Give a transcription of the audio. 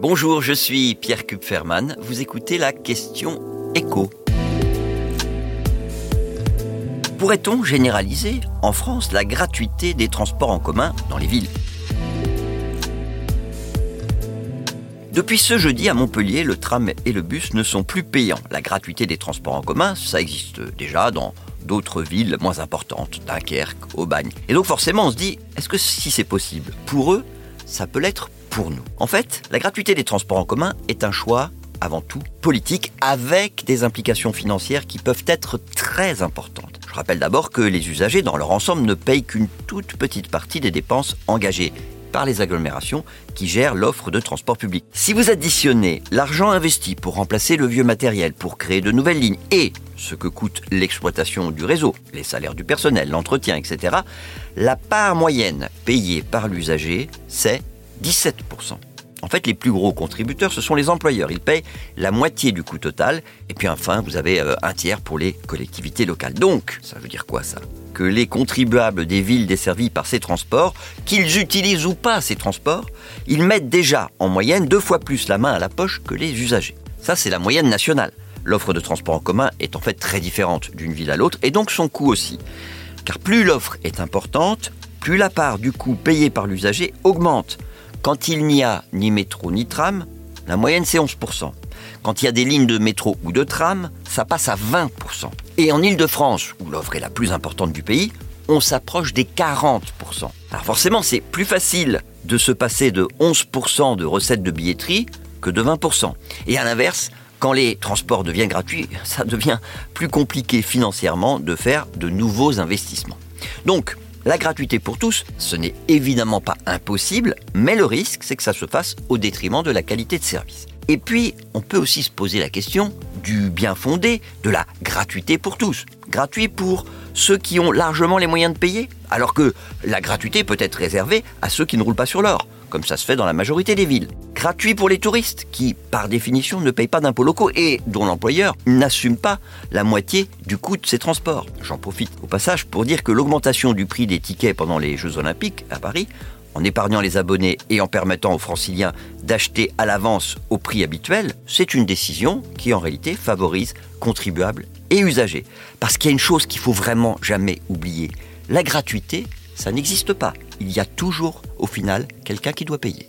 Bonjour, je suis Pierre Kupferman. Vous écoutez la question écho. Pourrait-on généraliser en France la gratuité des transports en commun dans les villes? Depuis ce jeudi à Montpellier, le tram et le bus ne sont plus payants. La gratuité des transports en commun, ça existe déjà dans d'autres villes moins importantes, Dunkerque, Aubagne. Et donc forcément on se dit, est-ce que si c'est possible Pour eux, ça peut l'être nous. En fait, la gratuité des transports en commun est un choix avant tout politique avec des implications financières qui peuvent être très importantes. Je rappelle d'abord que les usagers dans leur ensemble ne payent qu'une toute petite partie des dépenses engagées par les agglomérations qui gèrent l'offre de transport public. Si vous additionnez l'argent investi pour remplacer le vieux matériel, pour créer de nouvelles lignes et ce que coûte l'exploitation du réseau, les salaires du personnel, l'entretien, etc., la part moyenne payée par l'usager, c'est 17%. En fait, les plus gros contributeurs, ce sont les employeurs. Ils payent la moitié du coût total. Et puis enfin, vous avez euh, un tiers pour les collectivités locales. Donc, ça veut dire quoi ça? Que les contribuables des villes desservies par ces transports, qu'ils utilisent ou pas ces transports, ils mettent déjà en moyenne deux fois plus la main à la poche que les usagers. Ça, c'est la moyenne nationale. L'offre de transport en commun est en fait très différente d'une ville à l'autre et donc son coût aussi. Car plus l'offre est importante, plus la part du coût payé par l'usager augmente. Quand il n'y a ni métro ni tram, la moyenne c'est 11%. Quand il y a des lignes de métro ou de tram, ça passe à 20%. Et en Ile-de-France, où l'offre est la plus importante du pays, on s'approche des 40%. Alors forcément, c'est plus facile de se passer de 11% de recettes de billetterie que de 20%. Et à l'inverse, quand les transports deviennent gratuits, ça devient plus compliqué financièrement de faire de nouveaux investissements. Donc, la gratuité pour tous, ce n'est évidemment pas impossible, mais le risque, c'est que ça se fasse au détriment de la qualité de service. Et puis, on peut aussi se poser la question du bien fondé de la gratuité pour tous. Gratuit pour ceux qui ont largement les moyens de payer, alors que la gratuité peut être réservée à ceux qui ne roulent pas sur l'or, comme ça se fait dans la majorité des villes gratuit pour les touristes, qui, par définition, ne payent pas d'impôts locaux et dont l'employeur n'assume pas la moitié du coût de ces transports. J'en profite au passage pour dire que l'augmentation du prix des tickets pendant les Jeux Olympiques à Paris, en épargnant les abonnés et en permettant aux franciliens d'acheter à l'avance au prix habituel, c'est une décision qui en réalité favorise contribuables et usagers. Parce qu'il y a une chose qu'il faut vraiment jamais oublier, la gratuité, ça n'existe pas. Il y a toujours, au final, quelqu'un qui doit payer.